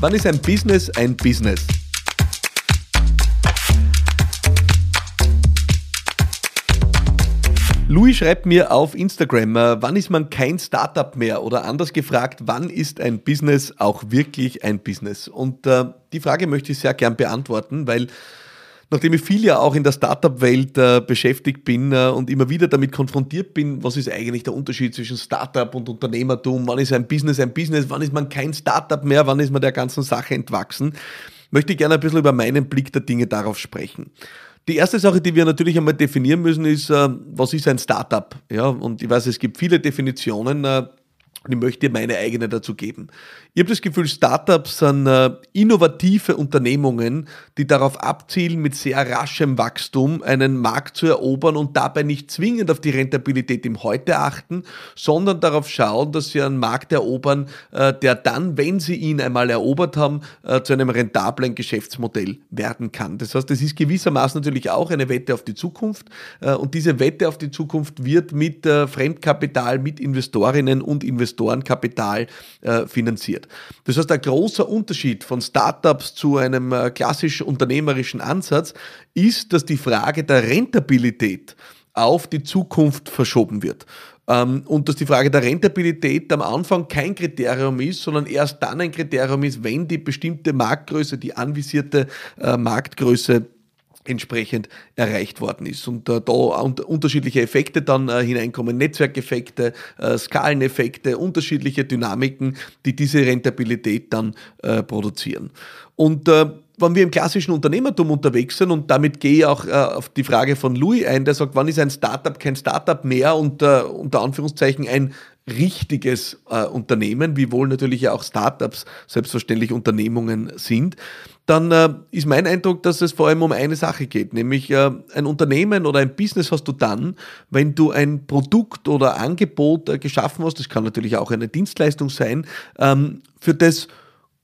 Wann ist ein Business ein Business? Louis schreibt mir auf Instagram, äh, wann ist man kein Startup mehr? Oder anders gefragt, wann ist ein Business auch wirklich ein Business? Und äh, die Frage möchte ich sehr gern beantworten, weil nachdem ich viel ja auch in der Startup-Welt äh, beschäftigt bin äh, und immer wieder damit konfrontiert bin, was ist eigentlich der Unterschied zwischen Startup und Unternehmertum? Wann ist ein Business ein Business? Wann ist man kein Startup mehr? Wann ist man der ganzen Sache entwachsen? Möchte ich gerne ein bisschen über meinen Blick der Dinge darauf sprechen. Die erste Sache, die wir natürlich einmal definieren müssen, ist, äh, was ist ein Startup? Ja, und ich weiß, es gibt viele Definitionen. Und ich möchte dir meine eigene dazu geben. Ich habe das Gefühl, Startups sind äh, innovative Unternehmungen, die darauf abzielen, mit sehr raschem Wachstum einen Markt zu erobern und dabei nicht zwingend auf die Rentabilität im Heute achten, sondern darauf schauen, dass sie einen Markt erobern, äh, der dann, wenn sie ihn einmal erobert haben, äh, zu einem rentablen Geschäftsmodell werden kann. Das heißt, es ist gewissermaßen natürlich auch eine Wette auf die Zukunft äh, und diese Wette auf die Zukunft wird mit äh, Fremdkapital, mit Investorinnen und Investorenkapital äh, finanziert. Das heißt, ein großer Unterschied von Startups zu einem äh, klassischen unternehmerischen Ansatz ist, dass die Frage der Rentabilität auf die Zukunft verschoben wird. Ähm, und dass die Frage der Rentabilität am Anfang kein Kriterium ist, sondern erst dann ein Kriterium ist, wenn die bestimmte Marktgröße, die anvisierte äh, Marktgröße entsprechend erreicht worden ist. Und äh, da unterschiedliche Effekte dann äh, hineinkommen, Netzwerkeffekte, äh, Skaleneffekte, unterschiedliche Dynamiken, die diese Rentabilität dann äh, produzieren. Und äh, wenn wir im klassischen Unternehmertum unterwegs sind, und damit gehe ich auch äh, auf die Frage von Louis ein, der sagt, wann ist ein Startup kein Startup mehr und unter Anführungszeichen ein richtiges äh, Unternehmen, wiewohl natürlich ja auch Startups selbstverständlich Unternehmungen sind, dann äh, ist mein Eindruck, dass es vor allem um eine Sache geht, nämlich äh, ein Unternehmen oder ein Business hast du dann, wenn du ein Produkt oder Angebot äh, geschaffen hast, das kann natürlich auch eine Dienstleistung sein, ähm, für das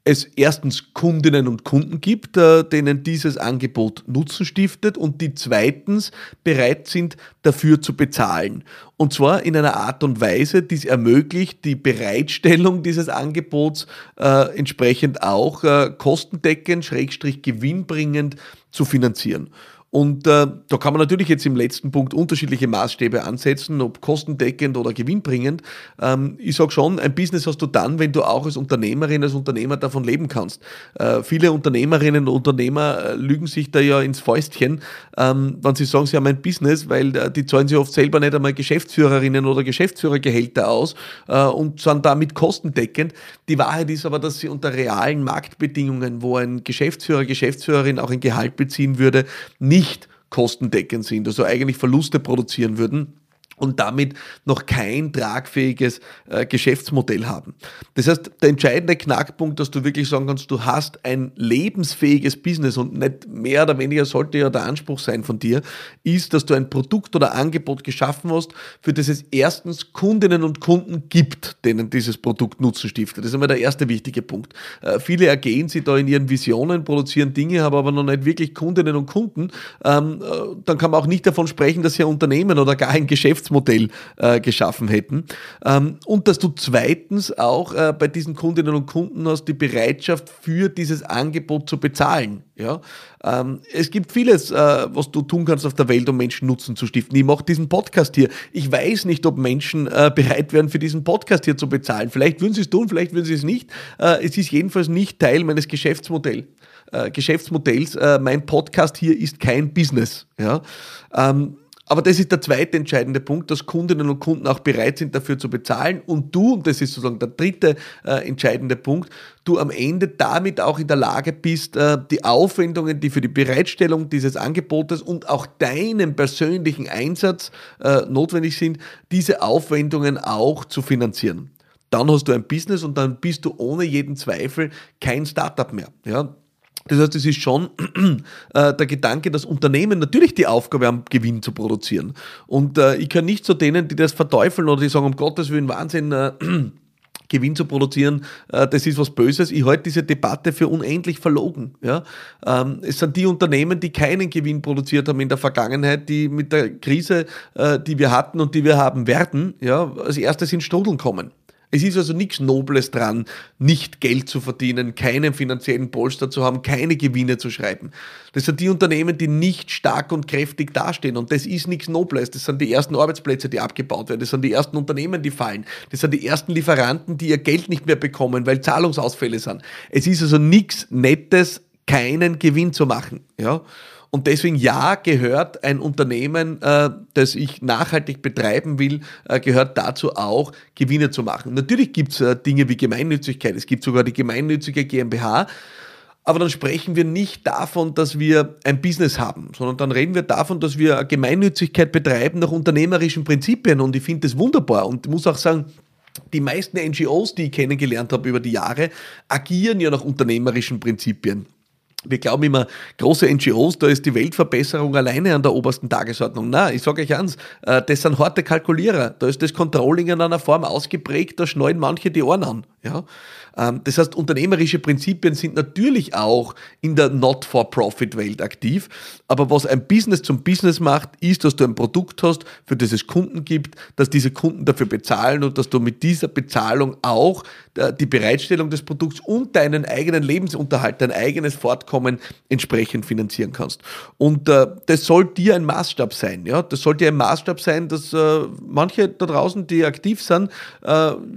es erstens Kundinnen und Kunden gibt, äh, denen dieses Angebot Nutzen stiftet und die zweitens bereit sind, dafür zu bezahlen. Und zwar in einer Art und Weise, die es ermöglicht, die Bereitstellung dieses Angebots äh, entsprechend auch äh, kostendeckend, schrägstrich gewinnbringend zu finanzieren. Und äh, da kann man natürlich jetzt im letzten Punkt unterschiedliche Maßstäbe ansetzen, ob kostendeckend oder gewinnbringend. Ähm, ich sage schon, ein Business hast du dann, wenn du auch als Unternehmerin, als Unternehmer davon leben kannst. Äh, viele Unternehmerinnen und Unternehmer äh, lügen sich da ja ins Fäustchen, ähm, wenn sie sagen, sie haben ein Business, weil äh, die zahlen sich oft selber nicht einmal Geschäftsführerinnen oder Geschäftsführergehälter aus äh, und sind damit kostendeckend. Die Wahrheit ist aber, dass sie unter realen Marktbedingungen, wo ein Geschäftsführer, Geschäftsführerin auch ein Gehalt beziehen würde, nicht nicht kostendeckend sind, also eigentlich Verluste produzieren würden und damit noch kein tragfähiges äh, Geschäftsmodell haben. Das heißt, der entscheidende Knackpunkt, dass du wirklich sagen kannst, du hast ein lebensfähiges Business und nicht mehr oder weniger sollte ja der Anspruch sein von dir, ist, dass du ein Produkt oder Angebot geschaffen hast, für das es erstens Kundinnen und Kunden gibt, denen dieses Produkt Nutzen stiftet. Das ist einmal der erste wichtige Punkt. Äh, viele ergehen sich da in ihren Visionen, produzieren Dinge, haben aber noch nicht wirklich Kundinnen und Kunden. Ähm, äh, dann kann man auch nicht davon sprechen, dass ein Unternehmen oder gar ein Geschäft Geschäftsmodell äh, geschaffen hätten. Ähm, und dass du zweitens auch äh, bei diesen Kundinnen und Kunden hast die Bereitschaft für dieses Angebot zu bezahlen. Ja? Ähm, es gibt vieles, äh, was du tun kannst auf der Welt, um Menschen Nutzen zu stiften. Ich mache diesen Podcast hier. Ich weiß nicht, ob Menschen äh, bereit wären, für diesen Podcast hier zu bezahlen. Vielleicht würden sie es tun, vielleicht würden sie es nicht. Äh, es ist jedenfalls nicht Teil meines Geschäftsmodells. Äh, Geschäftsmodells. Äh, mein Podcast hier ist kein Business. Ja? Ähm, aber das ist der zweite entscheidende Punkt, dass Kundinnen und Kunden auch bereit sind, dafür zu bezahlen. Und du, und das ist sozusagen der dritte äh, entscheidende Punkt, du am Ende damit auch in der Lage bist, äh, die Aufwendungen, die für die Bereitstellung dieses Angebotes und auch deinen persönlichen Einsatz äh, notwendig sind, diese Aufwendungen auch zu finanzieren. Dann hast du ein Business und dann bist du ohne jeden Zweifel kein Startup mehr. Ja, das heißt, es ist schon äh, der Gedanke, dass Unternehmen natürlich die Aufgabe haben, Gewinn zu produzieren. Und äh, ich kann nicht zu denen, die das verteufeln oder die sagen, um Gottes Willen, Wahnsinn, äh, Gewinn zu produzieren, äh, das ist was Böses. Ich halte diese Debatte für unendlich verlogen. Ja? Ähm, es sind die Unternehmen, die keinen Gewinn produziert haben in der Vergangenheit, die mit der Krise, äh, die wir hatten und die wir haben werden, ja, als erstes in Strudeln kommen. Es ist also nichts Nobles dran, nicht Geld zu verdienen, keinen finanziellen Polster zu haben, keine Gewinne zu schreiben. Das sind die Unternehmen, die nicht stark und kräftig dastehen. Und das ist nichts Nobles. Das sind die ersten Arbeitsplätze, die abgebaut werden. Das sind die ersten Unternehmen, die fallen. Das sind die ersten Lieferanten, die ihr Geld nicht mehr bekommen, weil Zahlungsausfälle sind. Es ist also nichts Nettes, keinen Gewinn zu machen. Ja? Und deswegen ja, gehört ein Unternehmen, äh, das ich nachhaltig betreiben will, äh, gehört dazu auch, Gewinne zu machen. Natürlich gibt es äh, Dinge wie Gemeinnützigkeit, es gibt sogar die gemeinnützige GmbH, aber dann sprechen wir nicht davon, dass wir ein Business haben, sondern dann reden wir davon, dass wir Gemeinnützigkeit betreiben nach unternehmerischen Prinzipien. Und ich finde das wunderbar und muss auch sagen, die meisten NGOs, die ich kennengelernt habe über die Jahre, agieren ja nach unternehmerischen Prinzipien. Wir glauben immer, große NGOs, da ist die Weltverbesserung alleine an der obersten Tagesordnung. Na, ich sage euch eins, äh, das sind harte Kalkulierer. Da ist das Controlling in einer Form ausgeprägt, da schneiden manche die Ohren an. Ja? Ähm, das heißt, unternehmerische Prinzipien sind natürlich auch in der Not-for-Profit-Welt aktiv. Aber was ein Business zum Business macht, ist, dass du ein Produkt hast, für das es Kunden gibt, dass diese Kunden dafür bezahlen und dass du mit dieser Bezahlung auch äh, die Bereitstellung des Produkts und deinen eigenen Lebensunterhalt, dein eigenes Fortkommen entsprechend finanzieren kannst. Und äh, das soll dir ein Maßstab sein. Ja? Das soll dir ein Maßstab sein, dass äh, manche da draußen, die aktiv sind,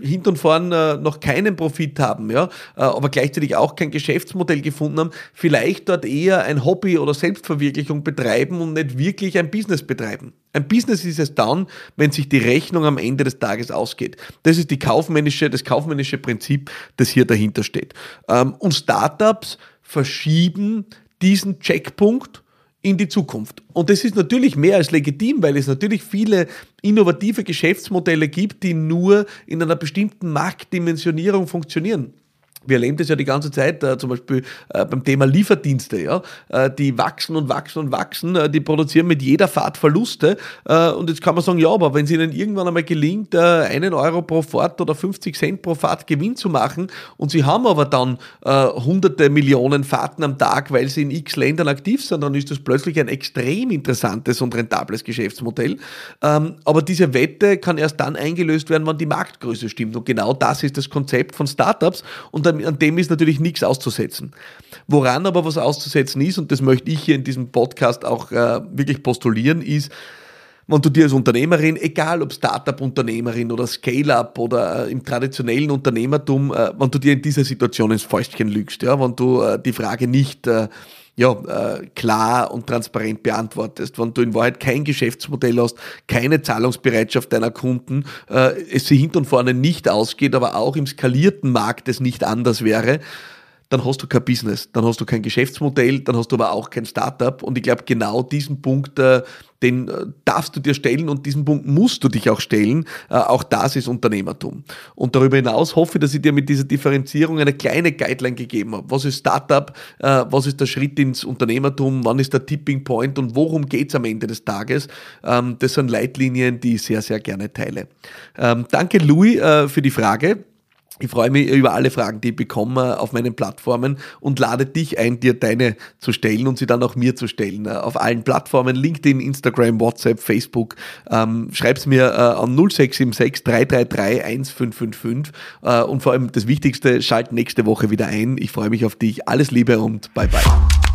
hinten und vorn noch keinen Profit haben, ja? Äh, aber gleichzeitig auch kein Geschäftsmodell gefunden haben, vielleicht dort eher ein Hobby oder Selbstverwirklichung betreiben und nicht wirklich ein Business betreiben. Ein Business ist es dann, wenn sich die Rechnung am Ende des Tages ausgeht. Das ist die kaufmännische, das kaufmännische Prinzip, das hier dahinter steht. Ähm, und Startups verschieben diesen Checkpunkt in die Zukunft. Und das ist natürlich mehr als legitim, weil es natürlich viele innovative Geschäftsmodelle gibt, die nur in einer bestimmten Marktdimensionierung funktionieren wir erleben das ja die ganze Zeit, äh, zum Beispiel äh, beim Thema Lieferdienste, ja, äh, die wachsen und wachsen und wachsen, äh, die produzieren mit jeder Fahrt Verluste. Äh, und jetzt kann man sagen, ja, aber wenn es ihnen irgendwann einmal gelingt, äh, einen Euro pro Fahrt oder 50 Cent pro Fahrt Gewinn zu machen und sie haben aber dann hunderte Millionen Fahrten am Tag, weil sie in x Ländern aktiv sind, dann ist das plötzlich ein extrem interessantes und rentables Geschäftsmodell. Ähm, aber diese Wette kann erst dann eingelöst werden, wenn die Marktgröße stimmt. Und genau das ist das Konzept von Startups. Und dann an dem ist natürlich nichts auszusetzen. Woran aber was auszusetzen ist, und das möchte ich hier in diesem Podcast auch äh, wirklich postulieren, ist, wenn du dir als Unternehmerin, egal ob Startup-Unternehmerin oder Scale-up oder äh, im traditionellen Unternehmertum, äh, wenn du dir in dieser Situation ins Fäustchen lügst, ja, wenn du äh, die Frage nicht ja, klar und transparent beantwortest, wenn du in Wahrheit kein Geschäftsmodell hast, keine Zahlungsbereitschaft deiner Kunden, es sie hinten und vorne nicht ausgeht, aber auch im skalierten Markt es nicht anders wäre, dann hast du kein Business, dann hast du kein Geschäftsmodell, dann hast du aber auch kein Startup. Und ich glaube, genau diesen Punkt, äh, den äh, darfst du dir stellen und diesen Punkt musst du dich auch stellen. Äh, auch das ist Unternehmertum. Und darüber hinaus hoffe ich, dass ich dir mit dieser Differenzierung eine kleine Guideline gegeben habe. Was ist Startup? Was ist der Schritt ins Unternehmertum? Wann ist der Tipping Point? Und worum geht es am Ende des Tages? Ähm, das sind Leitlinien, die ich sehr, sehr gerne teile. Ähm, danke, Louis, für die Frage. Ich freue mich über alle Fragen, die ich bekomme auf meinen Plattformen und lade dich ein, dir deine zu stellen und sie dann auch mir zu stellen. Auf allen Plattformen, LinkedIn, Instagram, WhatsApp, Facebook. Ähm, schreib's mir äh, an 0676 333 1555 äh, und vor allem das Wichtigste, schalt nächste Woche wieder ein. Ich freue mich auf dich. Alles Liebe und bye bye.